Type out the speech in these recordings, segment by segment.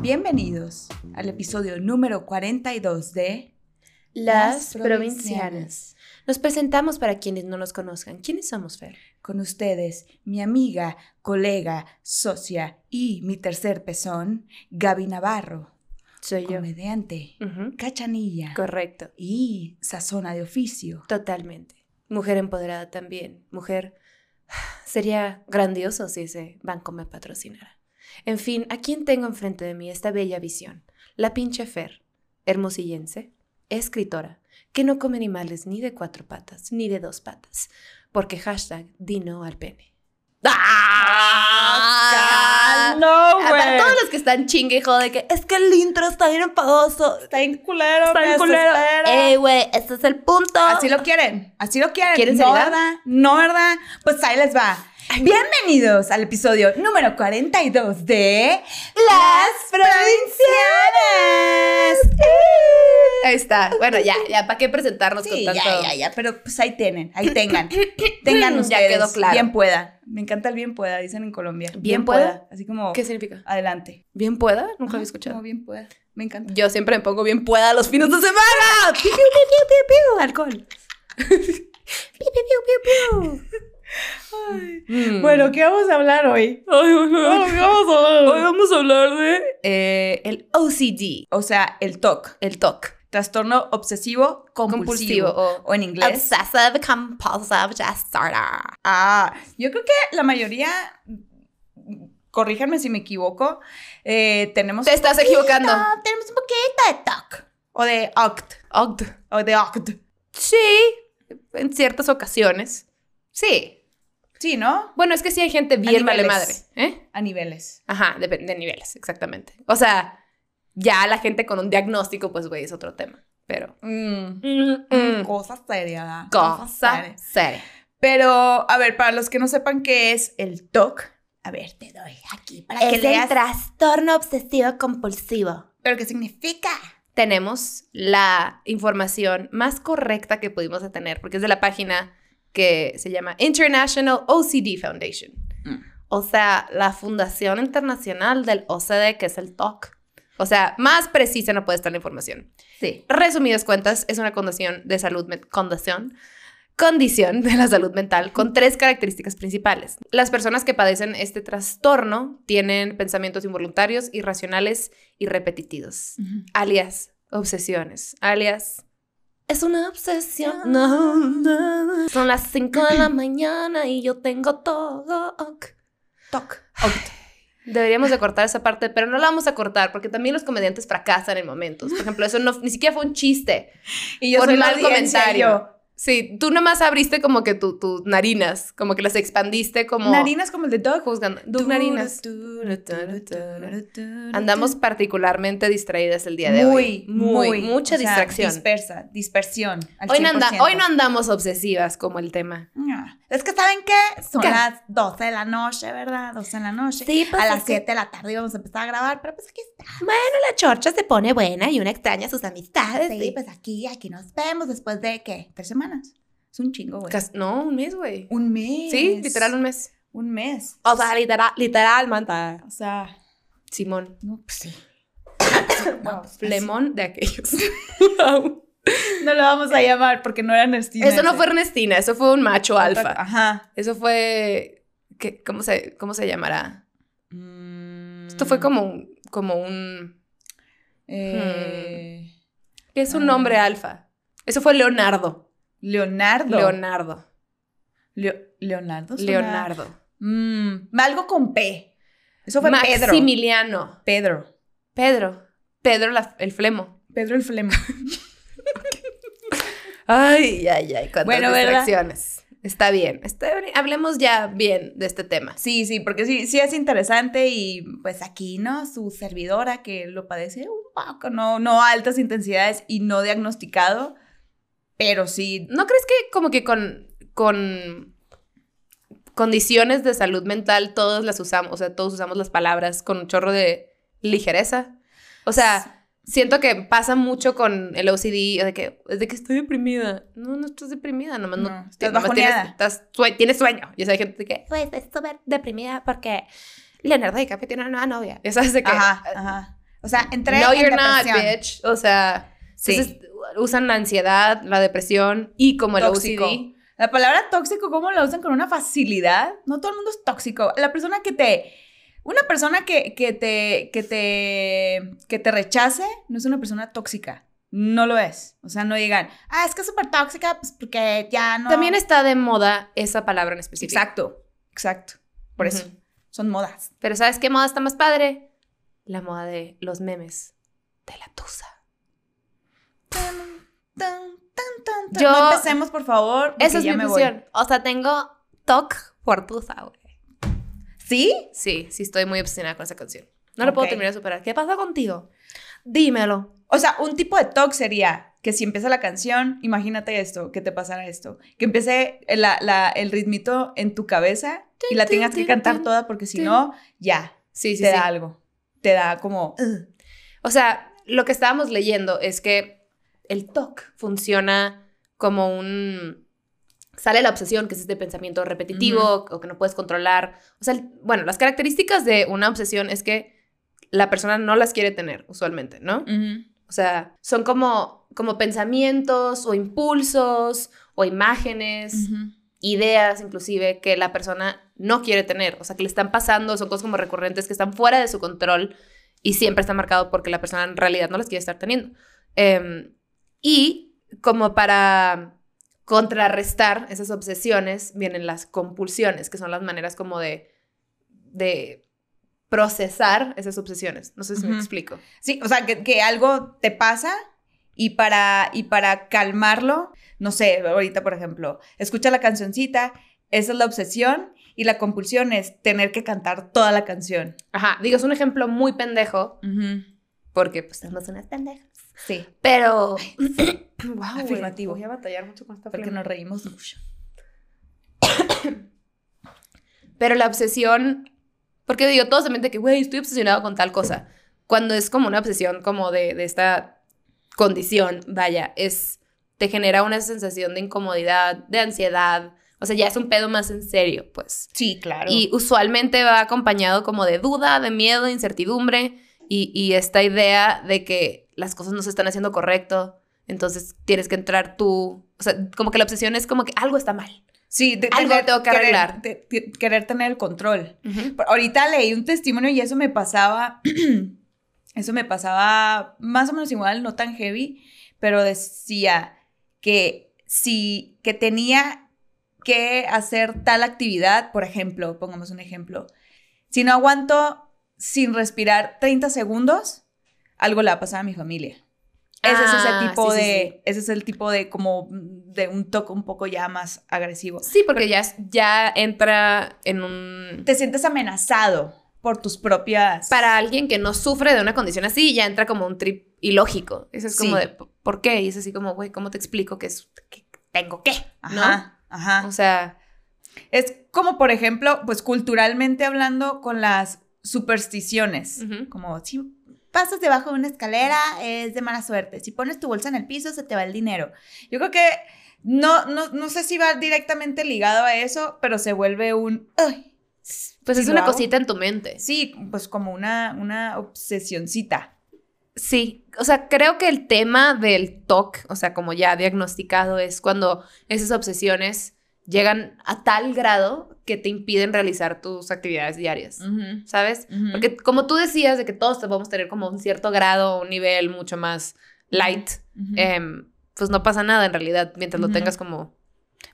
Bienvenidos al episodio número 42 de Las Provincianas. Nos presentamos para quienes no nos conozcan. ¿Quiénes somos, Fer? Con ustedes, mi amiga, colega, socia y mi tercer pezón, Gaby Navarro. Soy yo. Comediante, cachanilla Correcto. y sazona de oficio. Totalmente. Mujer empoderada también. Mujer. Sería grandioso si ese banco me patrocinara. En fin, ¿a quién tengo enfrente de mí esta bella visión? La pinche Fer, hermosillense, escritora, que no come animales ni de cuatro patas ni de dos patas, porque hashtag di no al pene. ¡Ah! ¡No, Para todos los que están chingue jode que es que el intro está bien enfadoso. Está bien culero, Está bien culero. Ey, güey, ese es el punto. Así lo quieren, así lo quieren. ¿Quieren no, seriedad? ¿verdad? No, ¿verdad? Pues ahí les va. Bienvenidos al episodio número 42 de Las Provincianas. Ahí está. Bueno, ya, ya, ¿para qué presentarnos Sí, con ya, tanto? ya, ya, pero pues ahí tienen, ahí tengan. tengan Ya ustedes. quedó claro. Bien pueda. Me encanta el bien pueda, dicen en Colombia. ¿Bien pueda? Así como ¿Qué significa? adelante. ¿Bien pueda? Nunca había escuchado. Como bien pueda. Me encanta. Yo siempre me pongo bien pueda los fines de semana. Piu, piu, piu, piu, piu, Alcohol. Piu, piu, piu, piu, piu. Mm. Bueno, ¿qué vamos a hablar hoy? Ay, bueno. ¿Qué vamos a hablar Hoy vamos a hablar de eh, el OCD, O sea, el TOC. el TOC. Trastorno obsesivo compulsivo. Compulsivo o o en inglés. Obsessive Compulsive Disorder. Ah, yo creo que la mayoría, corríjanme si me equivoco, eh, tenemos... Te estás poquito, equivocando. Tenemos un poquito de TOC. O de OCT. OCD. O de OCT. Sí, en ciertas ocasiones. Sí. Sí, ¿no? Bueno, es que sí hay gente bien vale madre. ¿eh? A niveles. Ajá, depende de niveles, exactamente. O sea, ya la gente con un diagnóstico, pues, güey, es otro tema. Pero. Mm, Mm, Cosa seria. ¿verdad? Cosa seria. seria. Pero, a ver, para los que no sepan qué es el TOC, a ver, te doy aquí para que Es leas. el trastorno obsesivo compulsivo. ¿Pero qué significa? Tenemos la información más correcta que pudimos tener, porque es de la página que se llama International OCD Foundation. Mm. O sea, la Fundación Internacional del OCD, que es el TOC. O sea, más precisa no puede estar la información. Sí. Resumidas cuentas, es una condición de salud condición de la salud mental con tres características principales. Las personas que padecen este trastorno tienen pensamientos involuntarios, irracionales y repetitivos, alias obsesiones, alias es una obsesión. No, no. Son las 5 de la mañana y yo tengo todo. TOC. Deberíamos de cortar esa parte, pero no la vamos a cortar porque también los comediantes fracasan en momentos. Por ejemplo, eso no, ni siquiera fue un chiste. Y yo Por soy mal comentario. Sí, tú nomás abriste como que tu- tus narinas, como que las expandiste como... Narinas como el de Doug. Juzgando. Doug Narinas. Andamos particularmente distraídas el día de hoy. Muy, muy. mucha o sea, distracción. Dispersa, dispersión. al Hoy no, anda- 100%. hoy no andamos obsesivas como el tema. Es que, ¿saben qué? Son ¿Qué? las 12 de la noche, ¿verdad? 12 de la noche. Sí, pues a las que- 7 de la tarde íbamos a empezar a grabar, pero pues aquí está. La chorcha se pone buena y una extraña sus amistades. Sí, pues aquí, aquí nos vemos después de, ¿qué? ¿Tres semanas? Es un chingo, güey. No, un mes, güey. Un mes. Sí, literal un mes. Un mes. O sea, literal, literal, manta. O sea, Simón. no, pues sí. Wow, pues, Flemón de aquellos. No lo vamos a llamar porque no era Ernestina. Eso no ese. fue Ernestina, eso fue un macho Otra- alfa. Ajá. Eso fue. ¿qué- cómo, se, ¿Cómo se llamará? Esto Mm. fue como un. Como un Eh, ¿Qué es un Ah. nombre alfa? Eso fue Leonardo. Leonardo. Leonardo. Leo- Leonardo. Leonardo. Mm, algo con P. Eso fue Pedro. Maximiliano. Pedro. Pedro. Pedro la- el flemo. Pedro el Flemo. Ay, ay, ay. Cuántas Bueno. Está bien. Está bien. Hablemos ya bien de este tema. Sí, sí, porque sí, sí es interesante y pues aquí, ¿no? Su servidora que lo padece un poco, no, no a altas intensidades y no diagnosticado, pero sí. ¿No crees que como que con, con condiciones de salud mental todos las usamos, o sea, todos usamos las palabras con un chorro de ligereza? O sea, siento que pasa mucho con el OCD, de que, de que estoy deprimida. No, no estás deprimida, nomás no. No, estás nomás. Tienes, estás sue- tienes sueño. Y esa hay gente que, pues, estoy súper deprimida porque Leonardo DiCaprio tiene una nueva novia. Y sabes de que, Ajá, ajá. O sea, entré No, en you're not, bitch. O sea, Sí. entonces, usan la ansiedad, la depresión y como el Tóxico. OCD. La palabra tóxico, ¿cómo la usan con una facilidad? No todo el mundo es tóxico. La persona que te... Una persona que, que te, que, te, que te rechace no es una persona tóxica. No lo es. O sea, no digan, ah, es que es súper tóxica, pues porque ya no... También está de moda esa palabra en específico. Exacto, exacto. Por eso, son modas. Pero ¿sabes qué moda está más padre? La moda de los memes. De la tusa. Tan, tan, tan. Yo- No empecemos, por favor. Esa es ya mi me voy. O sea, tengo TOC por tusa, güey. ¿Sí? Sí, sí estoy muy obsesionada con esa canción. No lo puedo terminar de superar. ¿Qué pasa contigo? Dímelo. O sea, un tipo de talk sería que si empieza la canción, imagínate esto, que te pasara esto, que empiece la- la- el ritmito en tu cabeza y la tengas que cantar toda porque si no, ya, Sí, sí, te sí. da algo. Te da como... O sea, lo que estábamos leyendo es que el TOC funciona como un... Sale la obsesión, que es este pensamiento repetitivo o que no puedes controlar. O sea, bueno, las características de una obsesión es que la persona no las quiere tener usualmente, ¿no? O sea, son como, como pensamientos o impulsos o imágenes, ideas inclusive que la persona no quiere tener. O sea, que le están pasando, son cosas como recurrentes que están fuera de su control y siempre está marcado porque la persona en realidad no las quiere estar teniendo. Em, y como para contrarrestar esas obsesiones vienen las compulsiones, que son las maneras como de, de procesar esas obsesiones. No sé si me explico. Sí, o sea, que, que algo te pasa y para, y para calmarlo, no sé, ahorita por ejemplo, escucha la cancioncita, esa es la obsesión y la compulsión es tener que cantar toda la canción. Ajá, digo, es un ejemplo muy pendejo porque pues estamos unas pendejas. Sí, Pero... wow, Afirmativo. Voy a batallar mucho con esta porque flema. nos reímos mucho. Pero la obsesión, porque digo, todos se meten que, güey, estoy obsesionado con tal cosa. Cuando es como una obsesión como de, de esta condición, vaya, es, te genera una sensación de incomodidad, de ansiedad. O sea, ya es un pedo más en serio, pues. Sí, claro. Y usualmente va acompañado como de duda, de miedo, de incertidumbre y, y esta idea de que las cosas no se están haciendo correcto. Entonces tienes que entrar tú. O sea, como que la obsesión es como que algo está mal. sí, de algo tengo que querer- arreglar. de- de- querer tener el control. Ahorita leí un testimonio y eso me pasaba, eso me pasaba más o menos igual, no tan heavy, pero decía que si, que tenía que hacer tal actividad, por ejemplo, pongamos un ejemplo, si no aguanto sin respirar 30 segundos, algo le va a pasar a mi familia. Ese es Ah, ese tipo sí, sí, de, sí. ese es el tipo de como de un toque un poco ya más agresivo. Sí, porque ya, ya entra en un... Te sientes amenazado por tus propias... Para alguien que no sufre de una condición así, ya entra como un trip ilógico. Eso es como Sí. de, ¿por qué? Y es así como, güey, ¿cómo te explico que, es, que tengo qué? ¿No? Ajá, ajá. O sea, Es como, por ejemplo, pues culturalmente hablando con las supersticiones. Como si pasas debajo de una escalera es de mala suerte. Si pones tu bolsa en el piso se te va el dinero. Yo creo que no, no, no sé si va directamente ligado a eso, pero se vuelve un... "Ay, pues si es una hago". cosita en tu mente. Sí, pues como una, una obsesioncita. Sí, o sea, creo que el tema del TOC, o sea, como ya diagnosticado, es cuando esas obsesiones llegan a tal grado que te impiden realizar tus actividades diarias, ¿sabes? Porque como tú decías, de que todos podemos tener como un cierto grado, un nivel mucho más light, em, pues no pasa nada en realidad mientras lo tengas como...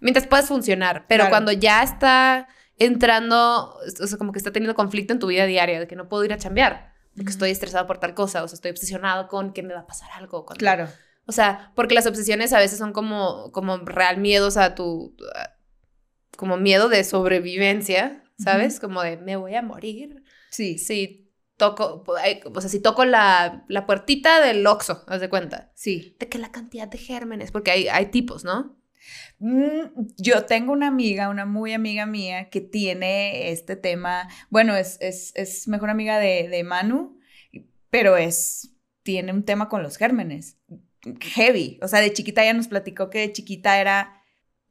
Mientras puedas funcionar, pero Claro. cuando ya está entrando, o sea, como que está teniendo conflicto en tu vida diaria, de que no puedo ir a chambear, porque estoy estresado por tal cosa, o sea, estoy obsesionado con que me va a pasar algo. cuando- Claro. O sea, porque las obsesiones a veces son como, como real miedos a tu... a- como miedo de sobrevivencia, ¿sabes? Como de me voy a morir. Sí, Si toco, ay, o sea, si toco la, la puertita del Oxxo, haz de cuenta. sí. De que la cantidad de gérmenes, porque hay, hay tipos, ¿no? Mm, Yo tengo una amiga, una muy amiga mía, que tiene este tema. Bueno, es, es, es mejor amiga de, de Manu, pero es. Tiene un tema con los gérmenes. Heavy. O sea, de chiquita ella nos platicó que de chiquita era.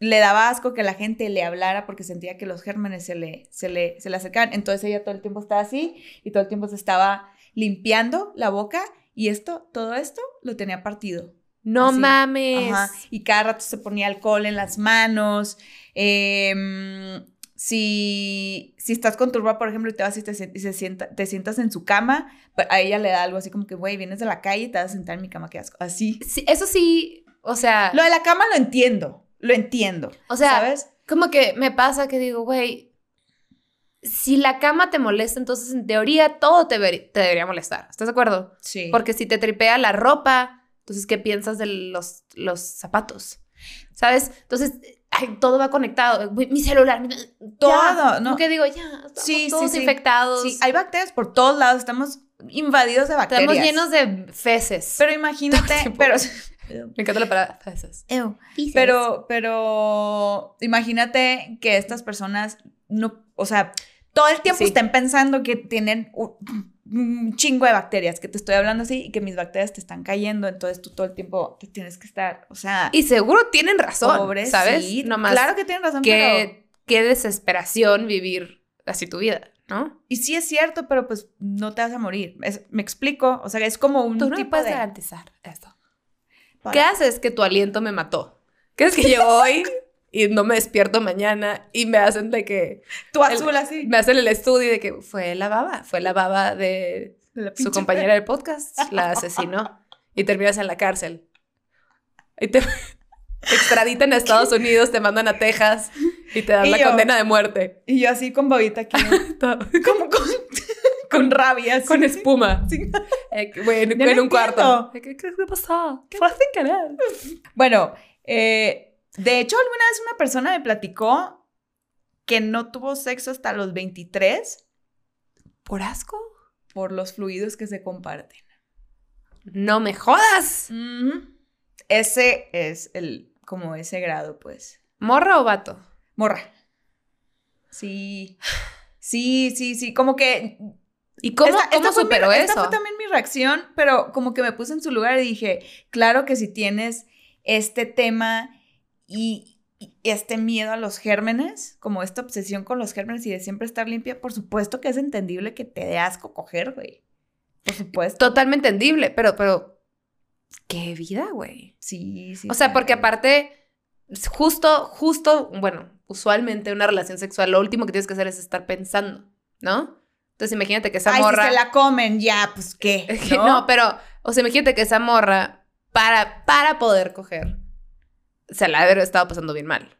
Le daba asco que la gente le hablara porque sentía que los gérmenes se le, se le, se le acercaban. Entonces ella todo el tiempo estaba así y todo el tiempo se estaba limpiando la boca y esto, todo esto lo tenía partido. No Así. mames. Ajá. Y cada rato se ponía alcohol en las manos. Em, si, si estás con por ejemplo, y te vas y te, y se sienta, te sientas en su cama, pues, a ella le da algo así como que, güey, vienes de la calle y te vas a sentar en mi cama, qué asco. Así. Sí, eso sí, o sea, Lo de la cama lo entiendo, lo entiendo. o sea, ¿sabes? como que me pasa que digo, güey, si la cama te molesta, entonces en teoría todo te, te debería molestar. ¿Estás de acuerdo? Sí. Porque si te tripea la ropa, entonces, ¿qué piensas de los, los zapatos? ¿Sabes? Entonces, ay, todo va conectado. Mi celular, mi- Todo, ya. ¿no? Que digo, ya, estamos Sí, todos sí. infectados. Sí, hay bacterias por todos lados, estamos invadidos de bacterias. Estamos llenos de feces. Pero imagínate, pero... Me encanta la palabra. Ew. Pero, pero imagínate que estas personas no, o sea, todo el tiempo Sí. estén pensando que tienen un, un chingo de bacterias, que te estoy hablando así y que mis bacterias te están cayendo, entonces tú todo el tiempo te tienes que estar, o sea, Y seguro tienen razón, pobre, ¿sabes? sí, No más claro que tienen razón, pero qué, desesperación vivir así tu vida, ¿no? y sí es cierto, pero pues no te vas a morir. Es- me explico, o sea, es como un Tú no me tipo puedes de garantizar esto. Para- ¿Qué haces que tu aliento me mató? ¿Qué es que llego hoy y no me despierto mañana y me hacen de que tú azul así. me hacen el estudio de que fue la baba, fue la baba de la su compañera del podcast, la asesinó y terminas en la cárcel. Y te, te extraditan a Estados Unidos, te mandan a Texas y te dan Y la yo- condena de muerte. Y yo así con babita aquí, como con, con rabia. Con espuma. Sí. Eh, güey, en, un cuarto. entiendo. ¿Qué, qué pasó? ¿Qué fue sin querer? Bueno, eh, de hecho, alguna vez una persona me platicó que no tuvo sexo hasta los 23 ¿Por asco? por los fluidos que se comparten. No me jodas. Ese es el, como ese grado, pues. ¿Morra o vato? Morra. Sí. Sí, sí, sí. Como que. ¿Y cómo, esta- cómo esta fue mi- superó Esta eso? fue también mi reacción, pero como que me puse en su lugar y dije, claro que si tienes este tema y, y este miedo a los gérmenes, como esta obsesión con los gérmenes y de siempre estar limpia, por supuesto que es entendible que te dé asco coger, güey. Por supuesto. Totalmente entendible, pero, pero, qué vida, güey. Sí, sí. O sea, porque aparte, justo, justo, bueno, usualmente una relación sexual, lo último que tienes que hacer es estar pensando, ¿no? Entonces imagínate que esa Ay, morra... si se la comen, ya, pues qué. Es que ¿no? no, pero, o sea, imagínate que esa morra, para, para poder coger, se la haber estado pasando bien mal,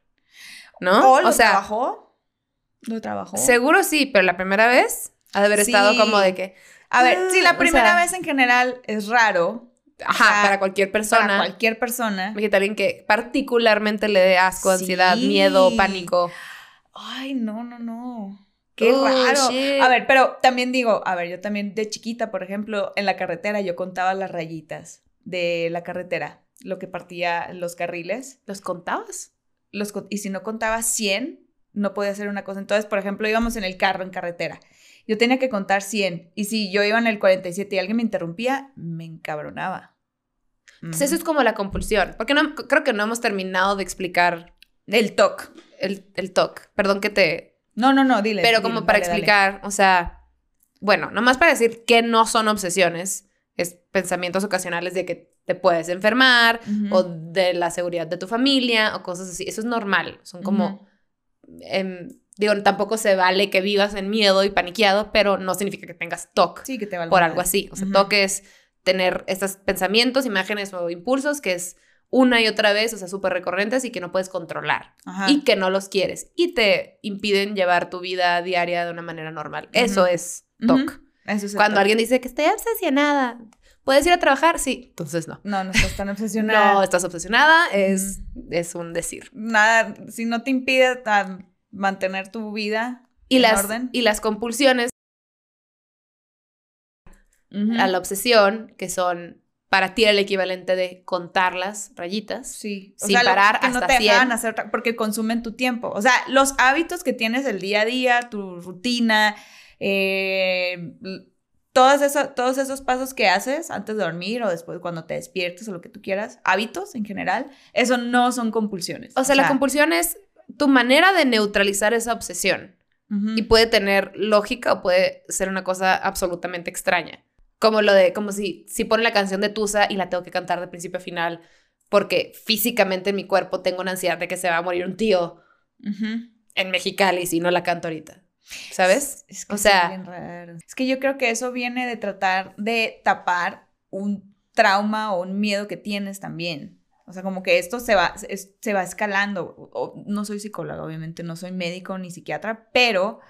¿no? ¿O lo o sea, trabajó? ¿Lo trabajó? seguro sí, pero la primera vez ha de haber estado Sí. como de que, A ver, sí, Ah, la o primera sea- vez en general es raro. ajá, sea, para cualquier persona. Para cualquier persona. Imagínate alguien que particularmente le dé asco, ansiedad, Sí. miedo, pánico. Ay, no, no, no. Qué Oh, raro. shit. A ver, pero también digo, a ver, yo también de chiquita, por ejemplo, en la carretera yo contaba las rayitas de la carretera, lo que partía los carriles. ¿Los contabas? Los, y si no contaba 100, no podía hacer una cosa. Entonces, por ejemplo, íbamos en el carro en carretera. Yo tenía que contar 100. Y si yo iba en el 47 y alguien me interrumpía, me encabronaba. Entonces, eso es como la compulsión. Porque no, creo que no hemos terminado de explicar El TOC. el, el TOC. Perdón que te... No, no, no, dile. Pero dile, como para dale, dale. explicar, o sea, bueno, nomás para decir que no son obsesiones, es pensamientos ocasionales de que te puedes enfermar o de la seguridad de tu familia o cosas así. Eso es normal. Son como... em, digo, tampoco se vale que vivas en miedo y paniqueado, pero no significa que tengas TOC Sí, que te por algo así. O sea. TOC es tener estos pensamientos, imágenes o impulsos que es una y otra vez, o sea, súper recurrentes y que no puedes controlar Ajá. y que no los quieres y te impiden llevar tu vida diaria de una manera normal. Eso es TOC. Eso es Cuando alguien dice que estoy obsesionada, ¿puedes ir a trabajar? Sí, entonces no. No, no estás tan obsesionada. No, estás obsesionada, es, es un decir. Nada, si no te impide mantener tu vida Y en las, orden. y las compulsiones a la obsesión, que son para ti el equivalente de contar las rayitas. Sí, o sin sea, parar que no hasta te 100. dejan hacer porque consumen tu tiempo. O sea, los hábitos que tienes el día a día, tu rutina, eh, todos, esos, todos esos pasos que haces antes de dormir o después cuando te despiertes o lo que tú quieras, hábitos en general, eso no son compulsiones. O sea, la compulsión es tu manera de neutralizar esa obsesión. Y puede tener lógica o puede ser una cosa absolutamente extraña. Como lo de, como si, si pone la canción de Tusa y la tengo que cantar de principio a final, porque físicamente en mi cuerpo tengo una ansiedad de que se va a morir un tío en Mexicali si no la canto ahorita. ¿Sabes? Es, que o sea, es que yo creo que eso viene de tratar de tapar un trauma o un miedo que tienes también. O sea, como que esto se va, se va escalando. no soy psicóloga, obviamente, no soy médico ni psiquiatra, pero,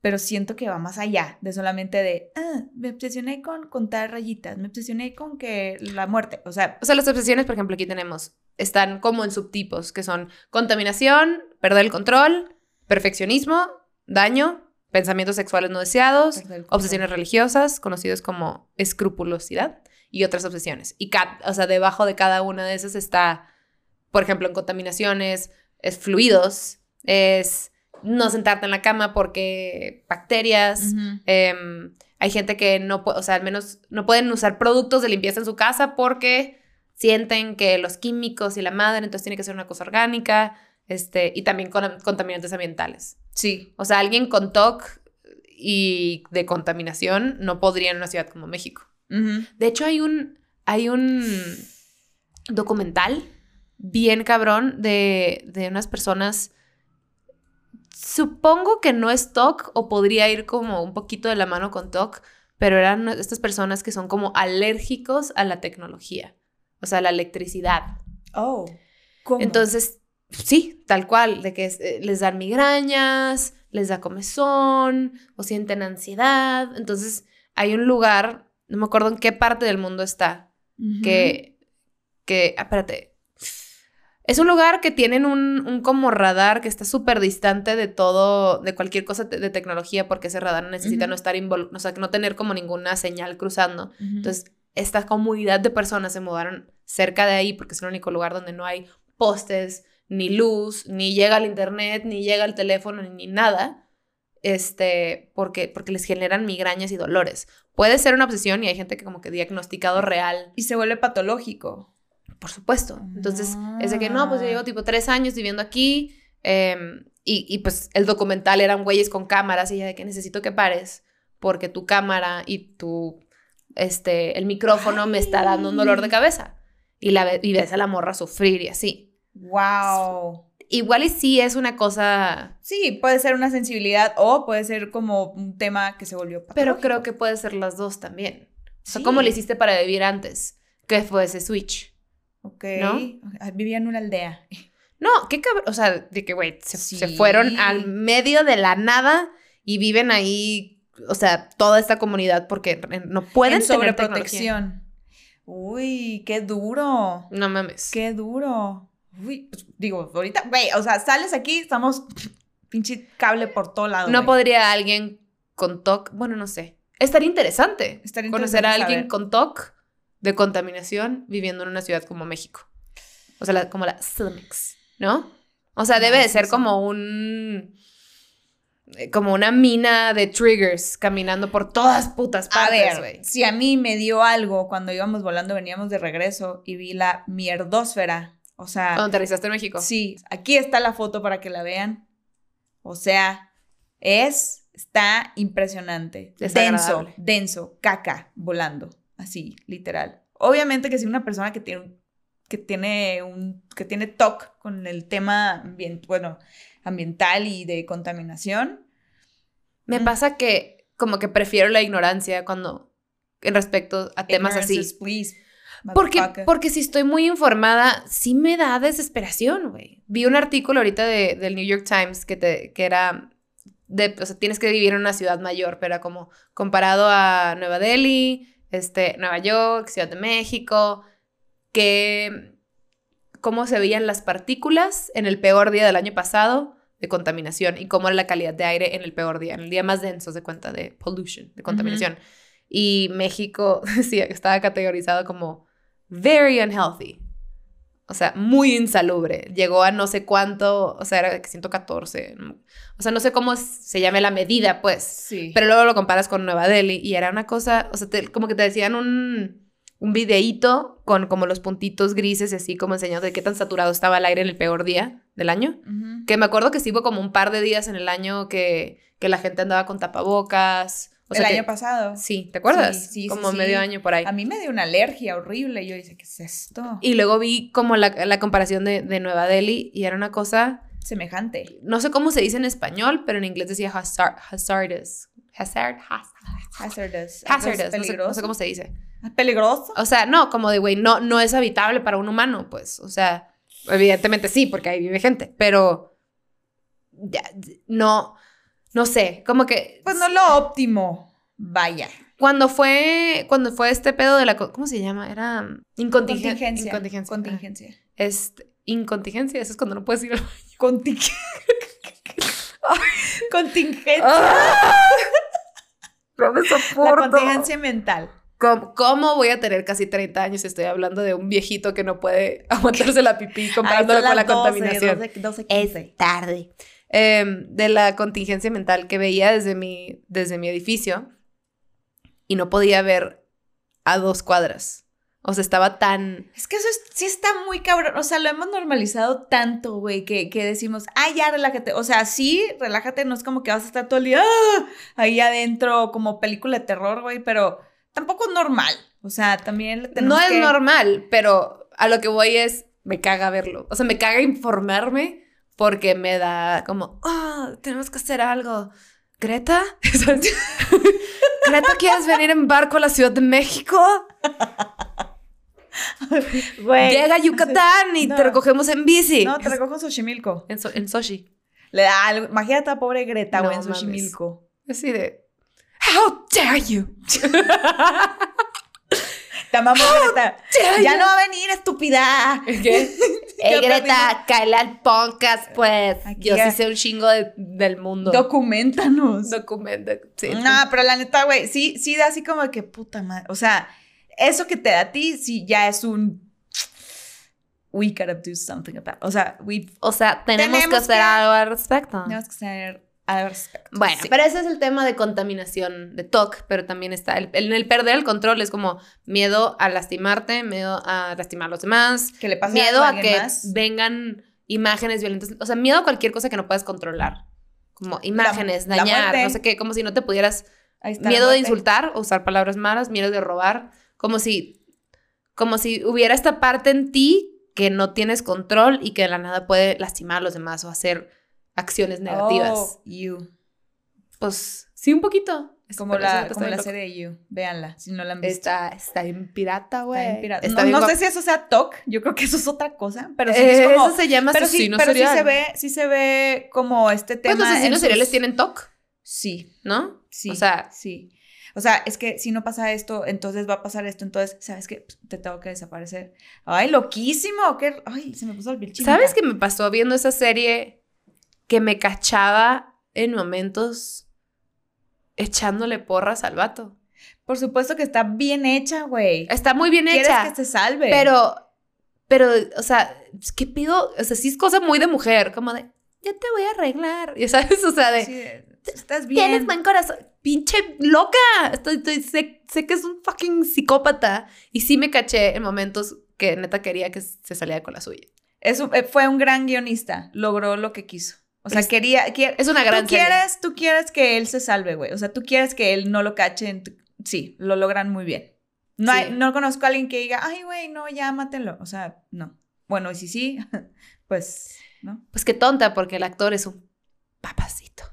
pero siento que va más allá de solamente de, ah, me obsesioné con contar rayitas, me obsesioné con que la muerte, o sea... O sea, las obsesiones, por ejemplo, aquí tenemos, están como en subtipos, que son contaminación, perder el control, perfeccionismo, daño, pensamientos sexuales no deseados, obsesiones religiosas, conocidos como escrupulosidad, y otras obsesiones. Y, o sea, debajo de cada una de esas está, por ejemplo, en contaminaciones, es fluidos, es no sentarte en la cama porque bacterias. Em, hay gente que no, o sea, al menos no pueden usar productos de limpieza en su casa porque sienten que los químicos y la madre, entonces tiene que ser una cosa orgánica, este, y también con contaminantes ambientales. Sí. O sea, alguien con TOC y de contaminación no podría en una ciudad como México. De hecho, hay un, hay un documental bien cabrón de, de unas personas. Supongo que no es TOC o podría ir como un poquito de la mano con TOC, pero eran estas personas que son como alérgicos a la tecnología, o sea, a la electricidad. Oh. ¿cómo? Entonces, sí, tal cual, de que eh, les dan migrañas, les da comezón o sienten ansiedad. Entonces, hay un lugar no me acuerdo en qué parte del mundo está, que, que, ah, espérate, es un lugar que tienen un, un como radar que está súper distante de todo, de cualquier cosa de tecnología, porque ese radar necesita no estar involucrado, o sea, no tener como ninguna señal cruzando. Entonces, esta comunidad de personas se mudaron cerca de ahí porque es el único lugar donde no hay postes, ni luz, ni llega el internet, ni llega el teléfono, ni nada este, porque, porque les generan migrañas y dolores. Puede ser una obsesión y hay gente que como que diagnosticado real. Y se vuelve patológico. Por supuesto. Entonces, es de que no, pues yo llevo tipo tres años viviendo aquí em, y, y, pues el documental eran güeyes con cámaras y ya de que necesito que pares porque tu cámara y tu, este, el micrófono me está dando un dolor de cabeza. Y, la, y ves a la morra sufrir y así. Wow igual y sí es una cosa... Sí, puede ser una sensibilidad o puede ser como un tema que se volvió Pero creo que puede ser las dos también. O sea, ¿cómo le hiciste para vivir antes? ¿Qué fue ese switch? Ok. ¿No? Vivía en una aldea. No, qué cabrón. O sea, de que, güey, se, fueron al medio de la nada y viven ahí, o sea, toda esta comunidad porque no pueden en sobreprotección. Uy, qué duro. No mames. Qué duro. Uy, pues, digo, ahorita, güey, o sea, sales aquí, estamos pinche cable por todo lado. No podría alguien con TOC, bueno, no sé. Estaría interesante, Estaría conocer a alguien con TOC de contaminación viviendo en una ciudad como México. O sea, como la CDMX, ¿no? O sea, debe de ser como un eh, como una mina de triggers caminando por todas putas partes, güey. Si a mí me dio algo cuando íbamos volando, veníamos de regreso y vi la mierdósfera o sea. ¿Cuándo aterrizaste en México? Sí. Aquí está la foto para que la vean. O sea, es. Está impresionante. denso, denso, caca, volando. Así, literal. Obviamente que si una persona que tiene que tiene un que tiene TOC con el tema bueno, ambiental y de contaminación. Me mm. pasa que como que prefiero la ignorancia cuando en respecto a temas así. Please. Porque, porque si estoy muy informada, sí me da desesperación, güey. Vi un artículo ahorita de, del New York Times que, te, que era, de, o sea, tienes que vivir en una ciudad mayor, pero era como comparado a Nueva Delhi, este, Nueva York, Ciudad de México, que cómo se veían las partículas en el peor día del año pasado de contaminación y cómo era la calidad de aire en el peor día, en el día más denso de cuenta de pollution, de contaminación. Y México, sí, estaba categorizado como very unhealthy. O sea, muy insalubre. Llegó a no sé cuánto, o sea, era 114. O sea, no sé cómo se llame la medida, pues. Sí. Pero luego lo comparas con Nueva Delhi y era una cosa, o sea, como que te decían un, un videíto con como los puntitos grises y así como enseñando de qué tan saturado estaba el aire en el peor día del año. Que me acuerdo que sí hubo como un par de días en el año que, que la gente andaba con tapabocas. O el sea que- año pasado. Sí, ¿te acuerdas? Sí, sí, Como sí. medio año por ahí. A mí me dio una alergia horrible. Yo dije, ¿qué es esto? Y luego vi como la, la comparación de, de Nueva Delhi y era una cosa, Semejante. no sé cómo se dice en español, pero en inglés decía hazard, hazardous. Hazard, haz- Hazardous. hazardous, no sé, no sé cómo se dice. ¿Peligroso? O sea, no, como de, güey, no, no es habitable para un humano, pues. O sea, evidentemente sí, porque ahí vive gente, pero ya, no, no sé, como que Pues no lo óptimo. Vaya. cuando fue, cuando fue este pedo de la, ¿cómo se llama? Era um, incontingen- Contingencia. incontingencia. Contingencia. Este, incontingencia, eso es cuando no puedes ir al baño. Conting- Contingencia. No me La contingencia mental. ¿Cómo, cómo voy a tener casi 30 años? Estoy hablando de un viejito que no puede aguantarse la pipí comparándolo Ay, con la las 12, contaminación. 12, 12, 15. tarde. Em, de la contingencia mental que veía desde mi, desde mi edificio y no podía ver a dos cuadras. O sea, estaba tan... Es que eso es- sí está muy cabrón. O sea, lo hemos normalizado tanto, güey, que, que decimos, ah, ya, relájate. O sea, sí, relájate, no es como que vas a estar todo el día ¡ah! ahí adentro como película de terror, güey, pero tampoco es normal. O sea, también tenemos No es que- normal, pero a lo que voy es, me caga verlo. O sea, me caga informarme porque me da como, ah, tenemos que hacer algo. Greta. Greta, ¿quieres venir en barco a la Ciudad de México? Llega a Yucatán y No. te recogemos en bici. No, te recojo en Xochimilco. En, So- en Sochi. Le da algo. Imagínate a pobre Greta, güey, No en mames. Xochimilco. Así de, how dare you? Te amamos, Greta. dare Ya no va a venir, estúpida. ¿Qué? Ey, Greta, cáele al podcast, pues. Aquí Yo ya- sí sé un chingo de- del mundo. Documéntanos. Documenta. Sí. No, pero la neta, güey, sí, sí da así como que puta madre. O sea, eso que te da a ti, sí ya es un. We gotta do something about. O sea, we O sea, tenemos, que hacer que- algo al respecto. tenemos que hacer al respecto. Bueno, Sí. pero ese es el tema de contaminación de TOC, pero también está el, el, el perder el control, es como miedo a lastimarte, miedo a lastimar a los demás, que le pase miedo a que más. vengan imágenes violentas, o sea, miedo a cualquier cosa que no puedas controlar, como imágenes, la dañar, no sé qué, como si no te pudieras, Ahí está, miedo de insultar, o usar palabras malas, miedo de robar, como si, como si hubiera esta parte en ti que no tienes control y que de la nada puede lastimar a los demás o hacer acciones negativas. Oh, you. Pues sí, un poquito. Como la, como la serie You. Véanla, si no la han visto. Está, está bien pirata, güey. No no sé si eso sea TOC, yo creo que eso es otra cosa, pero sí es como... Eso se llama pero sí, asesino pero sí se ve, sí se ve como este tema. Pues los en asesinos sus- seriales tienen TOC, Sí, ¿no? sí. O sea, sí. O sea, es que si no pasa esto, entonces va a pasar esto, entonces, ¿sabes qué? Pues, Te tengo que desaparecer. Ay, loquísimo. ¿Qué? Ay, se me puso el bichito. ¿sabes qué me pasó viendo esa serie que me cachaba en momentos echándole porras al vato? Por supuesto que está bien hecha, güey. Está muy bien Quieres hecha. que se salve. Pero, pero, o sea, ¿qué pido? O sea, sí es cosa muy de mujer, como de, ya te voy a arreglar, ya sabes, o sea, de, Sí, estás bien. tienes buen corazón, pinche loca, estoy, estoy- sé, sé que es un fucking psicópata, y sí me caché en momentos que neta quería que se saliera con la suya. Es un- eh, fue un gran guionista. Logró lo que quiso. O sea, Es- quería... quiere- Es una gran tú serie. quieres, tú quieres que él se salve, güey. O sea, tú quieres que él no lo cache. en tu- Sí, lo logran muy bien. No, Sí. hay, no conozco a alguien que diga, ay, güey, no, ya mátelo. O sea, no. Bueno, y si sí, pues, ¿no? Pues qué tonta, porque el actor es un papacito.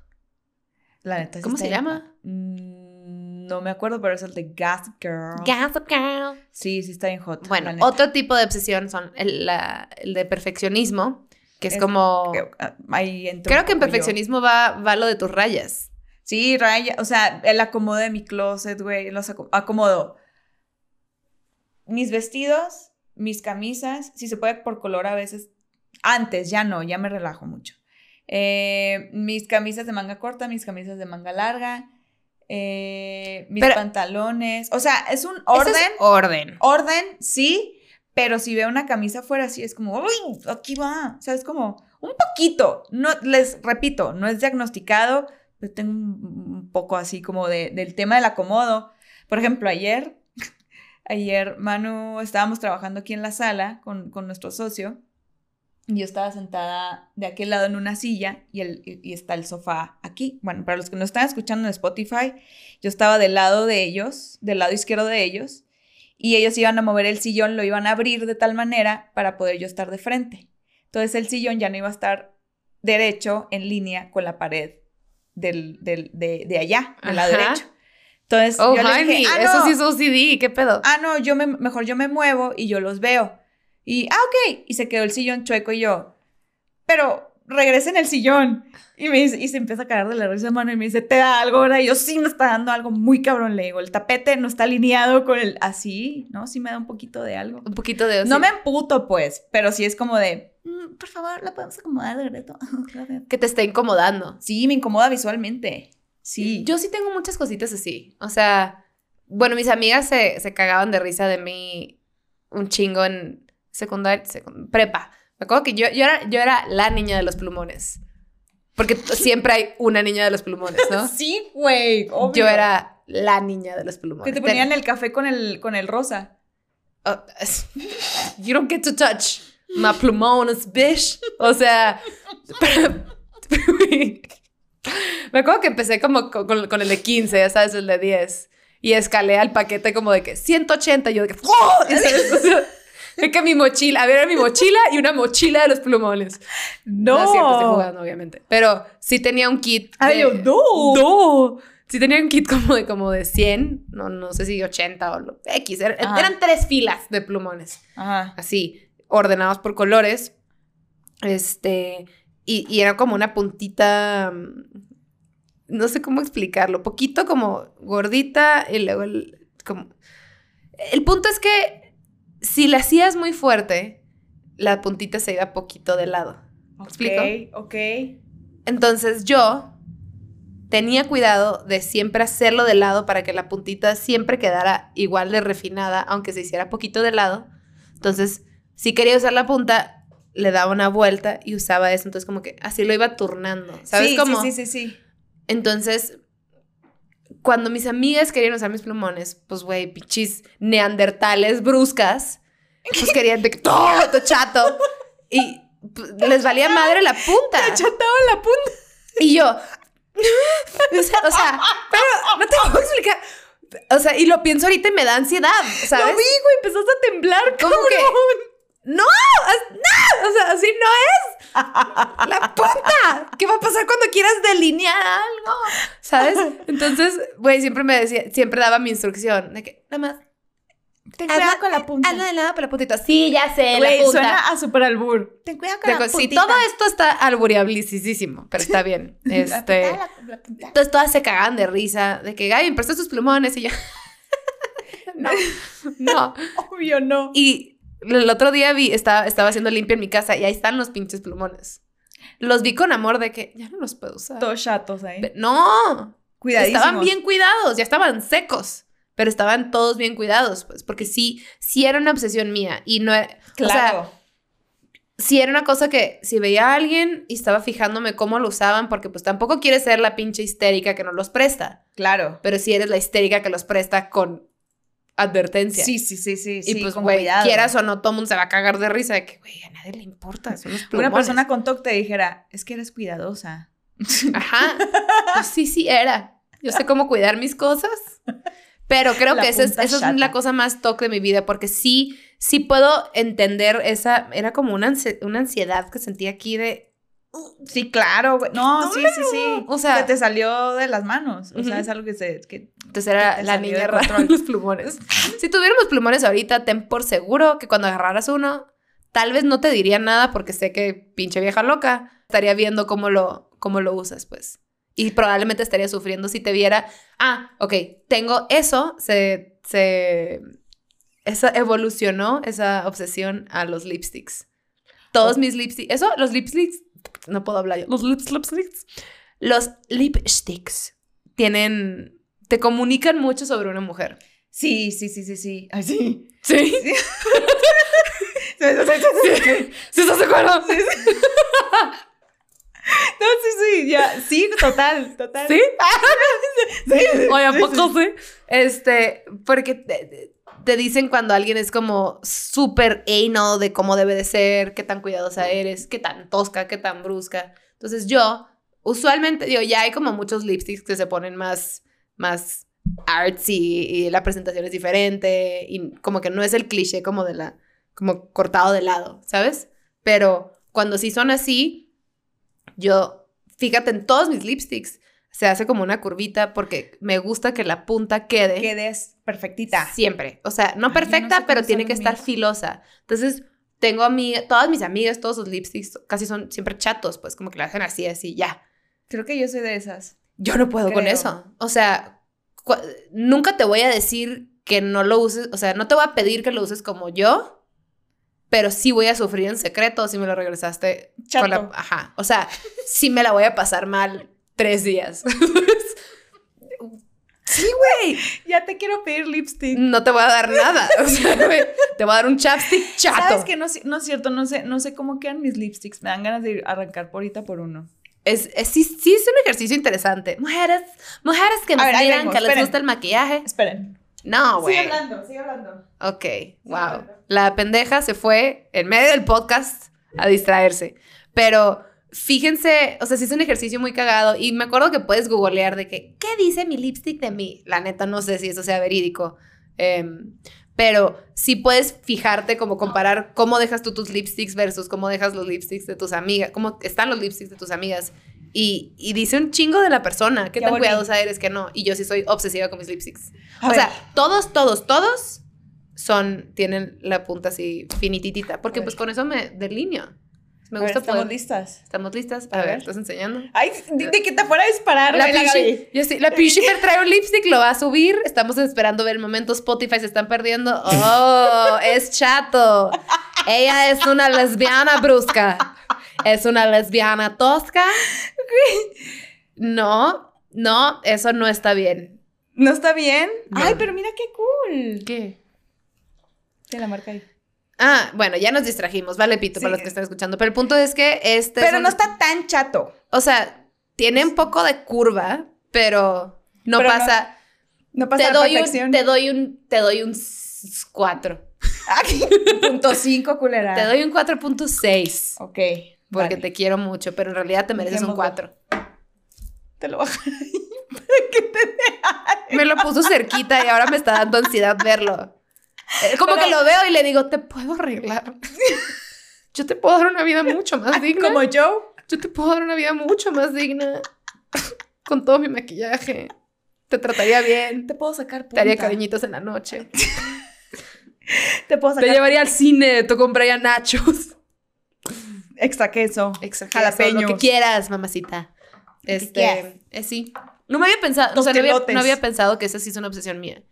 La neta. ¿Cómo se llama? Mm, no me acuerdo, pero es el de Gossip Girl. Gossip Girl. sí, sí está bien hot. Bueno, otro tipo de obsesión son el, la- el de perfeccionismo, que es, Es- como... Ah, ahí Creo que en yo. perfeccionismo va, va lo de tus rayas. Sí, raya, o sea, el acomodo de mi closet, güey, los aco- acomodo. Mis vestidos, mis camisas, si se puede por color a veces. Antes, ya no, ya me relajo mucho. Eh, mis camisas de manga corta, mis camisas de manga larga, eh, mis Pero- pantalones. O sea, es un orden. es orden. Orden, sí, pero si veo una camisa fuera así, es como, uy, aquí va. O sea, es como un poquito. No, les repito, no es diagnosticado, pero tengo un, poco así como de, del tema del acomodo. Por ejemplo, ayer, ayer Manu, estábamos trabajando aquí en la sala con, con nuestro socio Y yo estaba sentada de aquel lado en una silla y, el, y está el sofá aquí. Bueno, para los que no están escuchando en Spotify, yo estaba del lado de ellos, del lado izquierdo de ellos, y ellos iban a mover el sillón, lo iban a abrir de tal manera para poder yo estar de frente. Entonces el sillón ya no iba a estar derecho en línea con la pared del, del, de, de, allá, del lado derecho. Entonces, oh, yo le dije, ah, eso sí es OCD, ¿qué pedo? Ah, no, yo me, mejor yo me muevo y yo los veo. Y, ah, ok. Y se quedó el sillón chueco y yo, pero regresa en el sillón. Y, me dice, y se empieza a caer de la risa mano y me dice, ¿te da algo ahora? Y yo, sí, me está dando algo muy cabrón. Le digo, el tapete no está alineado con el, así, ¿no? Sí me da un poquito de algo. Un poquito de... No me emputo, pues, pero sí es como de, mm, por favor, la podemos acomodar de reto. que te esté incomodando. Sí, me incomoda visualmente. Sí. Yo sí tengo muchas cositas así. O sea, bueno, mis amigas se, se cagaban de risa de mí un chingo en secundaria, prepa. Me acuerdo que yo, yo, era, yo era la niña de los plumones. Porque siempre hay una niña de los plumones, ¿no? sí, güey. Yo era la niña de los plumones. Que te ponían el café con el, con el rosa. Oh, you don't get to touch my plumones, bitch. O sea, me acuerdo que empecé como con, con, el de 15, ya sabes, el de 10. Y escalé al paquete como de que 180. Y yo de que. ¡Oh! Es que mi mochila, a ver, era mi mochila y una mochila de los plumones. No. No cierto, estoy jugando, obviamente. Pero sí tenía un kit. Ay, yo, no. No. Sí tenía un kit como de, como de 100, no, no sé si 80 o lo, X. eran tres filas de plumones. Ajá. Así, ordenados por colores. Este, y, y era como una puntita, no sé cómo explicarlo, poquito como gordita y luego el, como... El punto es que si la hacías muy fuerte, la puntita se iba poquito de lado. ¿Me explico? Ok, Entonces yo tenía cuidado de siempre hacerlo de lado para que la puntita siempre quedara igual de refinada, aunque se hiciera poquito de lado. Entonces, si quería usar la punta, le daba una vuelta y usaba eso. Entonces, como que así lo iba turnando. ¿Sabes cómo? Sí, sí, sí, sí. Entonces, cuando mis amigas querían usar mis plumones, pues, güey, pichis neandertales bruscas, pues querían de todo chato. Y pues, les valía madre la punta. Te chataban la punta. Y yo, o sea, pero no te puedo explicar. O sea, y lo pienso ahorita y me da ansiedad, ¿sabes? Lo vi, güey, empezaste a temblar, ¿Cómo que? No, no, o sea, así no es. La punta. ¿Qué va a pasar cuando quieras delinear algo? ¿Sabes? Entonces, güey, siempre me decía, siempre daba mi instrucción de que nada más. Ten cuidado con la punta. Hazla de lado con la puntita. Sí, ya sé, la punta. suena a super albur. Ten cuidado con la puntita. Sí, todo esto está alburiablisísimo, pero está bien. Este, entonces todas se cagaban de risa, de que, Gaby, me prestas tus plumones y yo... no, no. Obvio no. Y el otro día vi, estaba, estaba haciendo limpia en mi casa y ahí están los pinches plumones. Los vi con amor de que ya no los puedo usar. Todos chatos ahí. no. Cuidadísimos. Estaban bien cuidados, ya estaban secos. Pero estaban todos bien cuidados, pues, porque sí, sí era una obsesión mía. Y no era. Claro. O sea, sí era una cosa que si veía a alguien y estaba fijándome cómo lo usaban, porque pues tampoco quieres ser la pinche histérica que no los presta. Claro. Pero sí eres la histérica que los presta con advertencia. Sí, sí, sí, sí. Y pues, güey, quieras o no, todo mundo se va a cagar de risa de que, güey, a nadie le importa, son los Una persona con TOC te dijera, es que eres cuidadosa. Ajá. Pues sí, sí, era. Yo sé cómo cuidar mis cosas. Pero creo que esa es, es la cosa más toque de mi vida, porque sí, sí puedo entender esa, era como una, una ansiedad que sentía aquí de, Sí, claro, No, sí, sí, sí. O sea, que te salió de las manos. O sea, es algo que se. Que, entonces era la niña rara los plumones. si tuviéramos plumones ahorita, ten por seguro que cuando agarraras uno, tal vez no te diría nada porque sé que pinche vieja loca estaría viendo cómo lo, cómo lo usas, pues. Y probablemente estaría sufriendo si te viera. Ah, ok, tengo eso, se. se esa evolucionó esa obsesión a los lipsticks. Todos mis lipsticks. Eso, los lipsticks no puedo hablar yo. Los lipsticks. Los lipsticks tienen, te comunican mucho sobre una mujer. Sí, sí, sí, sí, sí. Ay, sí. Sí. Sí. sí. ¿Sí estás de acuerdo? Sí, sí. No, sí, sí, ya. Sí, total, total. ¿Sí? sí. Oye, ¿a poco sí? Este, porque te dicen cuando alguien es como súper anal de cómo debe de ser, qué tan cuidadosa eres, qué tan tosca, qué tan brusca. Entonces yo, usualmente, digo, ya hay como muchos lipsticks que se ponen más, más artsy y la presentación es diferente y como que no es el cliché como de la, como cortado de lado, ¿sabes? Pero cuando sí son así, yo, fíjate en todos mis lipsticks, se hace como una curvita porque me gusta que la punta quede. Quedes perfectita. Siempre. O sea, no perfecta, pero tiene que estar filosa. Entonces, tengo a mí, todas mis amigas, todos sus lipsticks casi son siempre chatos, pues como que la hacen así, así, ya. Creo que yo soy de esas. Yo no puedo con eso. O sea, nunca te voy a decir que no lo uses, o sea, no te voy a pedir que lo uses como yo, pero sí voy a sufrir en secreto si me lo regresaste Chato. ajá. O sea, sí me la voy a pasar mal tres días. sí, güey. Ya te quiero pedir lipstick. No te voy a dar nada. O sea, te voy a dar un chapstick chato. ¿Sabes que no, no es cierto? No sé, no sé cómo quedan mis lipsticks. Me dan ganas de arrancar por ahorita por uno. Es, sí, sí, es un ejercicio interesante. Mujeres, mujeres que nos miran, que les gusta el maquillaje. Esperen. No, güey. Sigue hablando, sigue hablando. Ok, wow. La pendeja se fue en medio del podcast a distraerse. Pero fíjense, o sea, sí es un ejercicio muy cagado y me acuerdo que puedes googlear de que, ¿qué dice mi lipstick de mí? La neta, no sé si eso sea verídico. Em, pero sí puedes fijarte como comparar cómo dejas tú tus lipsticks versus cómo dejas los lipsticks de tus amigas, cómo están los lipsticks de tus amigas. Y, y dice un chingo de la persona, qué tan cuidadosa eres que no. Y yo sí soy obsesiva con mis lipsticks. o sea, todos, todos, todos son, tienen la punta así finititita, porque pues con eso me delineo. Me gusta Estamos listas. Estamos listas. A, ver, ¿estás enseñando? Ay, de, que te fuera a disparar, la, la Yo sí, la trae un lipstick, lo va a subir. Estamos esperando ver el momento. Spotify se están perdiendo. Oh, es chato. Ella es una lesbiana brusca. Es una lesbiana tosca. No, no, eso no está bien. ¿No está bien? Ay, pero mira qué cool. ¿Qué? Te la marca ahí. Ah, bueno, ya nos distrajimos, vale, Pito, para los que están escuchando. Pero el punto es que este. Pero no está tan chato. O sea, tiene un poco de curva, pero no pasa. No, pasa te doy Un, te doy un. Te doy un 4. punto 5, culera. Te doy un 4.6. Ok. Porque te quiero mucho, pero en realidad te mereces un 4. Te lo bajo Me lo puso cerquita y ahora me está dando ansiedad verlo. Eh, como que lo veo y le digo, te puedo arreglar. Yo te puedo dar una vida mucho más digna. Como yo. Yo te puedo dar una vida mucho más digna. Con todo mi maquillaje. Te trataría bien. Te puedo sacar punta. Te haría cariñitos en la noche. te puedo sacar. Te llevaría al cine, te compraría nachos. Extra queso. Extra jalapeño. Lo que quieras, mamacita. Este, eh, sí. No me había pensado, o sea, no había, no había, pensado que esa sí es una obsesión mía.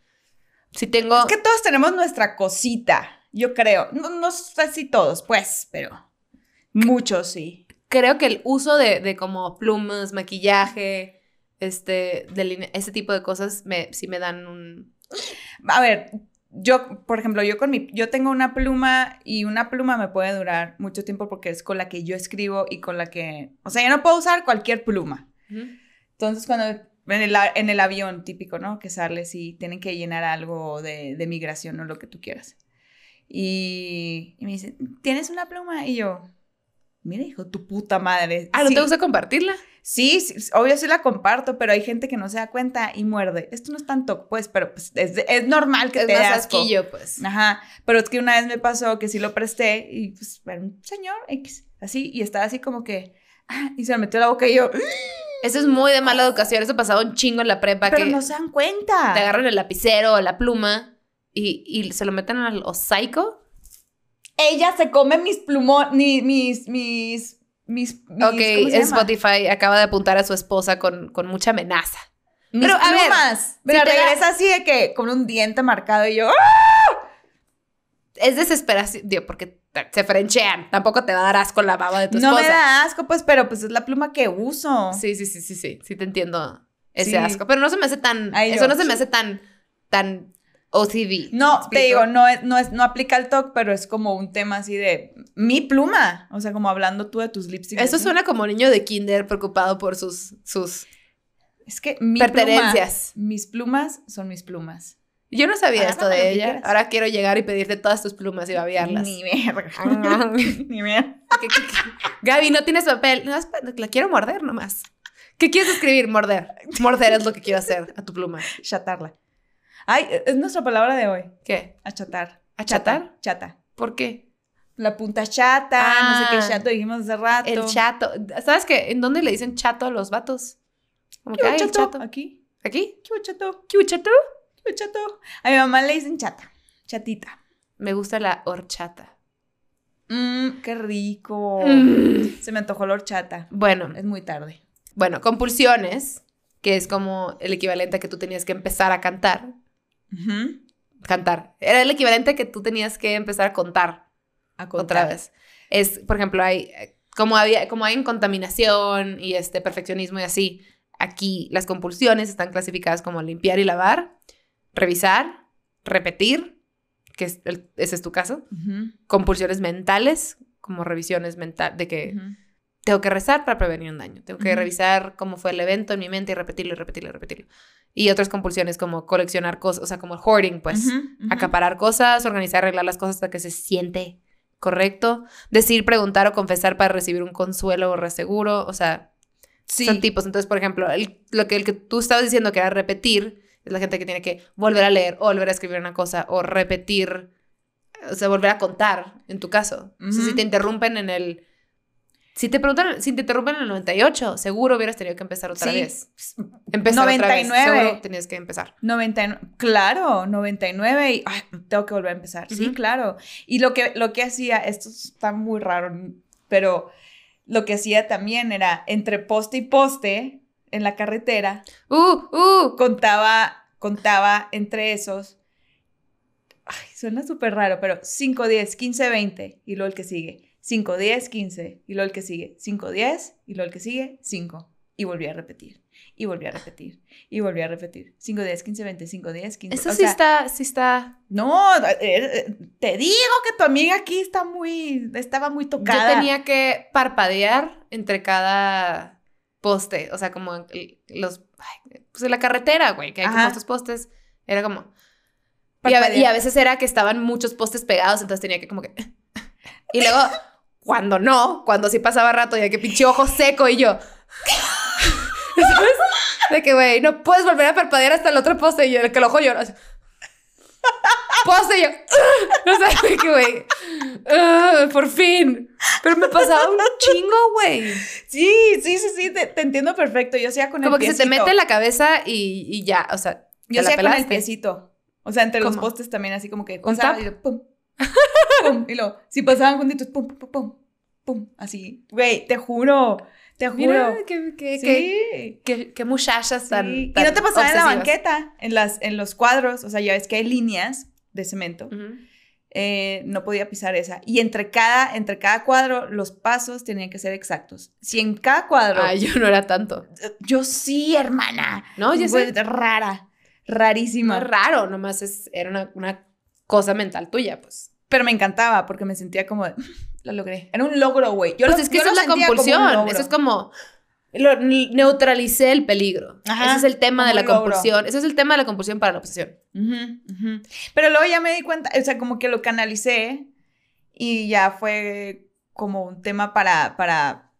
Si tengo... Es que todos tenemos nuestra cosita, yo creo. No, no sé si todos, pues, pero muchos sí. Creo que el uso de, de como plumas, maquillaje, este, de ese tipo de cosas, me, sí me dan un... A ver, yo, por ejemplo, yo con mi, yo tengo una pluma y una pluma me puede durar mucho tiempo porque es con la que yo escribo y con la que, o sea, yo no puedo usar cualquier pluma. Entonces, cuando en el, avión típico, ¿no? Que sales y tienen que llenar algo de, migración o lo que tú quieras. Y, me dicen, ¿tienes una pluma? Y yo, mira, hijo, tu puta madre. Ah, ¿no te gusta compartirla? Sí, obvio sí la comparto, pero hay gente que no se da cuenta y muerde. Esto no es tanto, pues, pero pues, es, normal que es te más asquillo, pues. Ajá, pero es que una vez me pasó que sí lo presté y pues era un señor X, así, y estaba así como que, ah, y se me metió la boca y yo, eso es muy de mala educación. Eso pasaba un chingo en la prepa. Pero no se dan cuenta. Te agarran el lapicero o la pluma y, y se lo meten al osaico. Ella se come mis plumones, mis, mis, mis, mis, Ok, Spotify acaba de apuntar a su esposa con, con mucha amenaza. Mis pero, plumas. A ver, pero regresa así de que con un diente marcado y yo. ¡ah! Es desesperación, digo, porque se frenchean. Tampoco te va a dar asco la baba de tu esposa. No me da asco, pues, pero pues es la pluma que uso. Sí, sí, sí, sí, sí. Sí te entiendo ese asco. Pero no se me hace tan. eso no se me hace tan. tan OCD. No, te digo, no es, no es, no aplica el talk, pero es como un tema así de mi pluma. O sea, como hablando tú de tus lipsticks. Eso suena como niño de kinder preocupado por sus, sus es que mi pertenencias. mis plumas son mis plumas. Yo no sabía esto de ella. quieras. Ahora quiero llegar y pedirte todas tus plumas y babearlas. Ni verga. Ah. Ni verga. Gaby, no tienes papel. No, la quiero morder nomás. ¿Qué quieres escribir? Morder. Morder es lo que quiero hacer a tu pluma. Chatarla. Ay, es nuestra palabra de hoy. ¿Qué? Achatar. ¿Achatar? Chata. ¿Por qué? La punta chata, no sé Ah. qué chato dijimos hace rato. El chato. ¿Sabes qué? ¿En dónde le dicen chato a los vatos? Como ¿Qué que, hubo "Ay, el chato? Aquí. ¿Aquí? ¿Qué chato? ¿Qué chato? ¿Qué hubo chato? A mi mamá le dicen chata. Chatita. Me gusta la horchata. Mmm, qué rico. Mm. Se me antojó la horchata. Bueno, Es muy tarde. bueno, compulsiones, que es como el equivalente a que tú tenías que empezar a cantar. Cantar. Era el equivalente a que tú tenías que empezar a contar. A contar. otra vez. Es, por ejemplo, hay, como, había, como hay en contaminación y este perfeccionismo y así, aquí las compulsiones están clasificadas como limpiar y lavar, revisar, repetir, que es el- ese es tu caso, compulsiones mentales, como revisiones mentales, de que tengo que rezar para prevenir un daño, tengo que revisar cómo fue el evento en mi mente y repetirlo y repetirlo y repetirlo. Y otras compulsiones como coleccionar cosas, o sea, como el hoarding, pues acaparar cosas, organizar, arreglar las cosas hasta que se siente correcto, decir, preguntar o confesar para recibir un consuelo o reseguro, o sea, Sí. son tipos. Entonces, por ejemplo, el- lo que el que tú estabas diciendo que era repetir, es la gente que tiene que volver a leer o volver a escribir una cosa o repetir, o sea, volver a contar, en tu caso. O sea, si te interrumpen en el... Si te preguntan, si te interrumpen en el 98, seguro hubieras tenido que empezar otra Sí. vez. Empezar otra vez. 99. Seguro tenías que empezar. 99, claro, 99 y ay, tengo que volver a empezar. Sí, claro. Y lo que, lo que hacía, esto está muy raro, pero lo que hacía también era entre poste y poste en la carretera, ¡Uh! ¡Uh! contaba, contaba entre esos. Ay, suena súper raro, pero 5, 10, 15, 20 y luego el que sigue. 5, 10, 15 y luego el que sigue. 5, 10 y luego el que sigue. 5. Y volví a repetir. Y volví a repetir. Y volví a repetir. 5, 10, 15, 20, 5, 10, 15. Eso O sí sea, está, sí está... No, eh, eh, te digo que tu amiga aquí está muy, estaba muy tocada. Yo tenía que parpadear entre cada poste, o sea, como los, ay, pues en la carretera, güey, que hay como Ajá. estos postes, era como... Y a, y veces era que estaban muchos postes pegados, entonces tenía que como que... Y luego, cuando no, cuando sí pasaba rato, ya que pinche ojo seco y yo... ¿Sabes? De que, güey, no puedes volver a parpadear hasta el otro poste y el que el ojo llora. Poste yo... O sea, de que, güey... por fin. Pero me pasaba un chingo, güey. Sí, sí, sí, sí, te, te entiendo perfecto. Yo hacía con el Como que se te mete en la cabeza y, y ya, o sea, Yo hacía con el piecito. O sea, entre los postes también, así como que ¿Un tap? y lo pum, pum, y luego, si pasaban juntitos, pum, pum, pum, pum, pum, así. Güey, te juro, te juro. Mira, sí. qué- qué muchachas tan, sí. Y tan no te pasaba en la obsesivas. banqueta, en, las, en los cuadros, o sea, ya ves que hay líneas de cemento. Ujú. eh, no podía pisar esa. Y entre cada, entre cada cuadro, los pasos tenían que ser exactos. Si en cada cuadro... Ay, yo no era tanto. Yo sí, hermana. No, yo sé. Rara. No Rarísima. es raro, nomás es, era una, una cosa mental tuya, pues. Pero me encantaba porque me sentía como, la logré. Era un logro, güey. Yo pues lo- es que yo esa lo es la compulsión. Eso es como. Lo, neutralicé el peligro. Ajá, Ese es el tema de la logro. compulsión. Ese es el tema de la compulsión para la obsesión. Ujú, ujú. Pero luego ya me di cuenta, o sea, como que lo canalicé y ya fue como un tema para, para,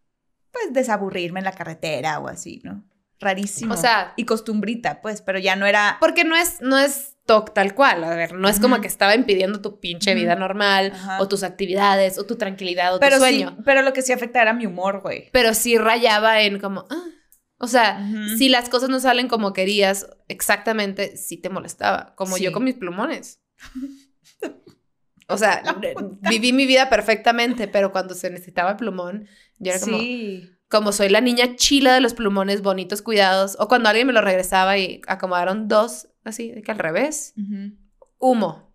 pues, desaburrirme en la carretera o así, ¿no? Rarísimo. O sea- Y costumbrita, pues, pero ya no era... Porque no es, no es TOC tal cual. A ver, no es como que estaba impidiendo tu pinche vida normal, Ajá. o tus actividades, o tu tranquilidad, o Pero tu sí, sueño. pero lo que sí afecta era mi humor, güey. Pero sí rayaba en como. ah. O sea, si las cosas no salen como querías exactamente, sí te molestaba. Como yo con mis plumones. O sea, puta. viví mi vida perfectamente, pero cuando se necesitaba el plumón, yo era como, Sí. como soy la niña chila de los plumones bonitos, cuidados, o cuando alguien me lo regresaba y acomodaron dos, así, de que al revés, Ujú. humo.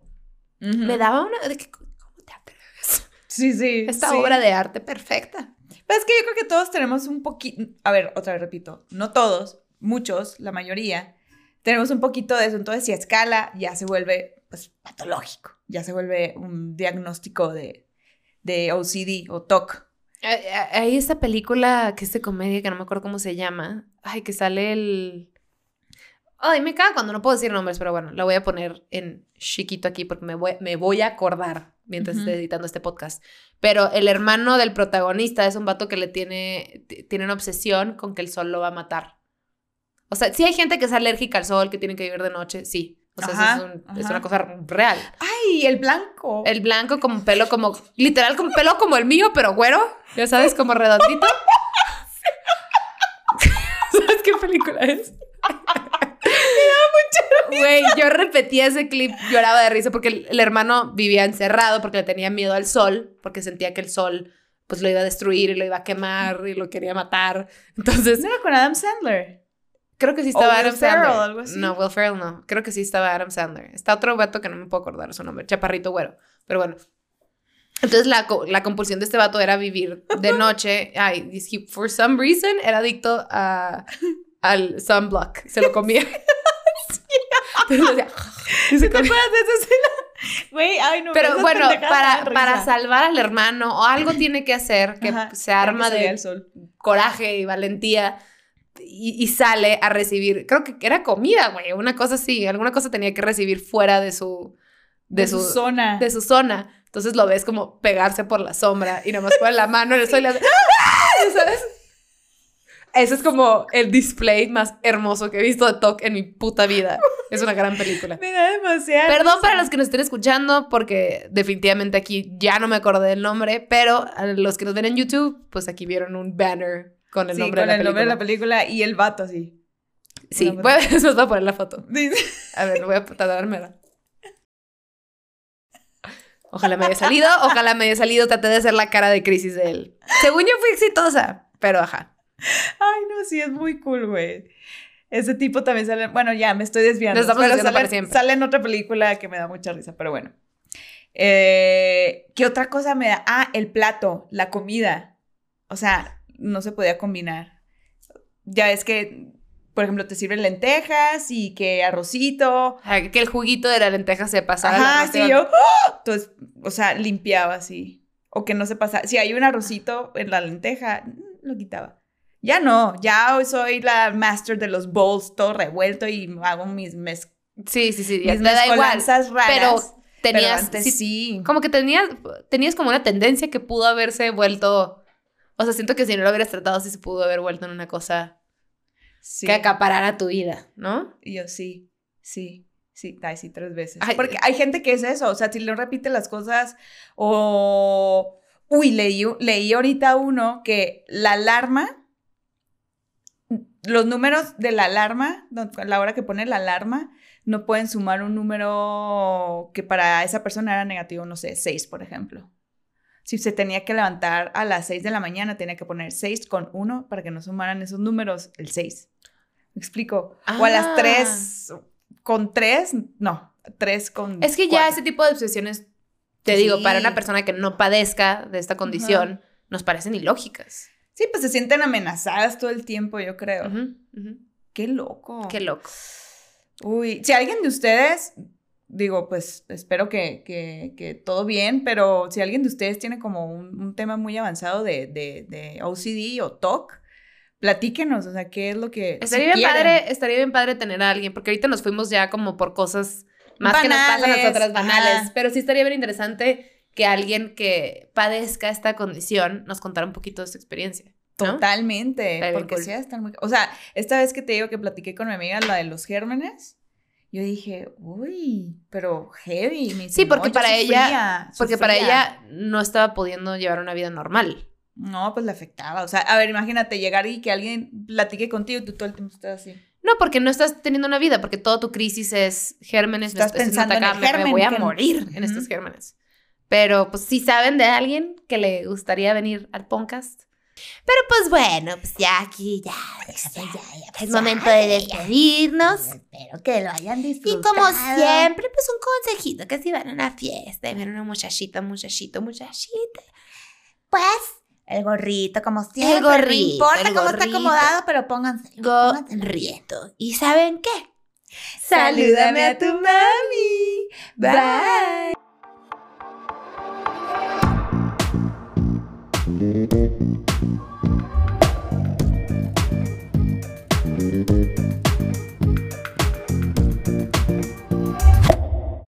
Me daba una de que, ¿cómo te atreves? Sí, sí. Esta sí. obra de arte perfecta. Pero es que yo creo que todos tenemos un poquito, a ver, otra vez repito, no todos, muchos, la mayoría, tenemos un poquito de eso. Entonces, si a escala ya se vuelve pues, patológico, ya se vuelve un diagnóstico de, de OCD o TOC. Hay- Hay esta película que es de comedia que no me acuerdo cómo se llama. Ay, que sale el. Ay, me caga cuando no puedo decir nombres, pero bueno, la voy a poner en chiquito aquí porque me voy, me voy a acordar mientras Ujú. esté editando este podcast. Pero el hermano del protagonista es un vato que le tiene, tiene una obsesión con que el sol lo va a matar. O sea, sí hay gente que es alérgica al sol, que tiene que vivir de noche, sí. O sea, eso es, un- es ajá. una cosa real. Ay, el blanco. El blanco como pelo como, literal como pelo como el mío, pero güero, ya sabes, como redondito. ¿Sabes qué película es? Güey, yo repetía ese clip, lloraba de risa porque el, el hermano vivía encerrado porque le tenía miedo al sol, porque sentía que el sol pues lo iba a destruir y lo iba a quemar y lo quería matar. Entonces, ¿No era con Adam Sandler? creo que sí O estaba Will Adam Ferrell, Sandler. algo así. No, Will Ferrell no. Creo que sí estaba Adam Sandler. Está otro vato que no me puedo acordar su nombre, chaparrito güero. Pero bueno. Entonces la, la compulsión de este vato era vivir de noche. Ay, he- for some reason era adicto a, al sunblock. Se lo comía. Entonces, decía, y se ¿Te acuerdas de esa escena? Güey, ay, no. Pero bueno, para, para salvar al hermano o algo tiene que hacer que Ajá, se arma que de el sol. coraje y valentía y, y sale a recibir, creo que era comida, güey, una cosa así, alguna cosa tenía que recibir fuera de su, de, su, zona. de su zona. Entonces lo ves como pegarse por la sombra y nada más pone la mano en el sol y le hace, ¡Ah! ¿sabes? Ese es como el display más hermoso que he visto de TOC en mi puta vida. Es una gran película. Me da demasiado. Perdón para los que nos estén escuchando, porque definitivamente aquí ya no me acordé del nombre, pero a los que nos ven en YouTube, pues aquí vieron un banner con el sí, nombre con de la el nombre de la película. película y el vato así. Sí, Una voy a, después voy a poner la foto. A ver, voy a tratármela. Ojalá me haya salido, ojalá me haya salido. Traté de hacer la cara de crisis de él. Según yo fui exitosa, pero ajá. Ay, no, sí, es muy cool, güey. Ese tipo también sale. Bueno, ya me estoy desviando. Nos estamos pero desviando sale, para siempre. sale en otra película que me da mucha risa, pero bueno. Eh, ¿Qué otra cosa me da? Ah, el plato, la comida. O sea, no se podía combinar. Ya es que, por ejemplo, te sirven lentejas y que arrocito. Ajá, Que el juguito de la lenteja se pasara. al Ajá, sí, yo. ¡ah! Entonces, o sea, limpiaba así. O que no se pasaba. Si hay un arrocito en la lenteja, lo quitaba. Ya no, ya hoy soy la master de los bowls, todo revuelto y hago mis, mez Sí, sí, sí, ya mis te da igual. raras. Pero Pero tenías, antes sí, sí. como que tenías, tenías como una tendencia que pudo haberse vuelto, o sea, siento que si no lo hubieras tratado, sí se pudo haber vuelto en una cosa sí. que acaparara tu vida, ¿no? Y yo sí, sí, sí, ay, sí, tres veces. Ay, Porque hay gente que es eso, o sea, si no repite las cosas o... Uy, leí, leí ahorita uno que la alarma, los números de la alarma, a la hora que pone la alarma, no pueden sumar un número que para esa persona era negativo, no sé, 6, por ejemplo. Si se tenía que levantar a las 6 de la mañana, tenía que poner 6 con 1 para que no sumaran esos números, el 6. ¿Me explico? O a las Ah. 3 con 3, no, 3 con Es que ya ese tipo de obsesiones, te Sí. digo, para una persona que no padezca de esta condición, nos parecen ilógicas. Sí, pues se sienten amenazadas todo el tiempo, yo creo. Qué loco. Qué loco. Uy, si alguien de ustedes, digo, pues espero que, que- que todo bien, pero si alguien de ustedes tiene como un, un tema muy avanzado de, de, de OCD o TOC, platíquenos, o sea, qué es lo que... si Estaría bien quieren. padre, estaría bien padre tener a alguien, porque ahorita nos fuimos ya como por cosas más que nos pasan a nosotras banales, ajá. pero sí estaría bien interesante que alguien que padezca esta condición nos contara un poquito de su experiencia. ¿No? Totalmente, porque cool. sí, están muy... O sea, esta vez que te digo que platiqué con mi amiga, la de los gérmenes, yo dije, uy, pero heavy. Me dice, Sí, porque "No, yo para ella- sufría, Porque para sufría". ella no estaba pudiendo llevar una vida normal. No, pues le afectaba. O sea, a ver, imagínate llegar y que alguien platique contigo y tú todo el tiempo estás así. No, porque no estás teniendo una vida, porque toda tu crisis es gérmenes. Estás es- es pensando en el germen Me voy a morir en estos gérmenes. Pero, pues, si saben de alguien que le gustaría venir al podcast. Pero, pues, bueno, pues ya aquí, ya. Es momento de despedirnos. Espero que lo hayan Y disfrutado. como siempre, pues un consejito, que si van a una fiesta y ven una muchachita, muchachito, muchachita. Pues, el gorrito, como siempre. El gorrito, No importa el cómo está acomodado, pero pónganse. Gorrito. ¿Y saben qué? Salúdame a tu mami. Bye.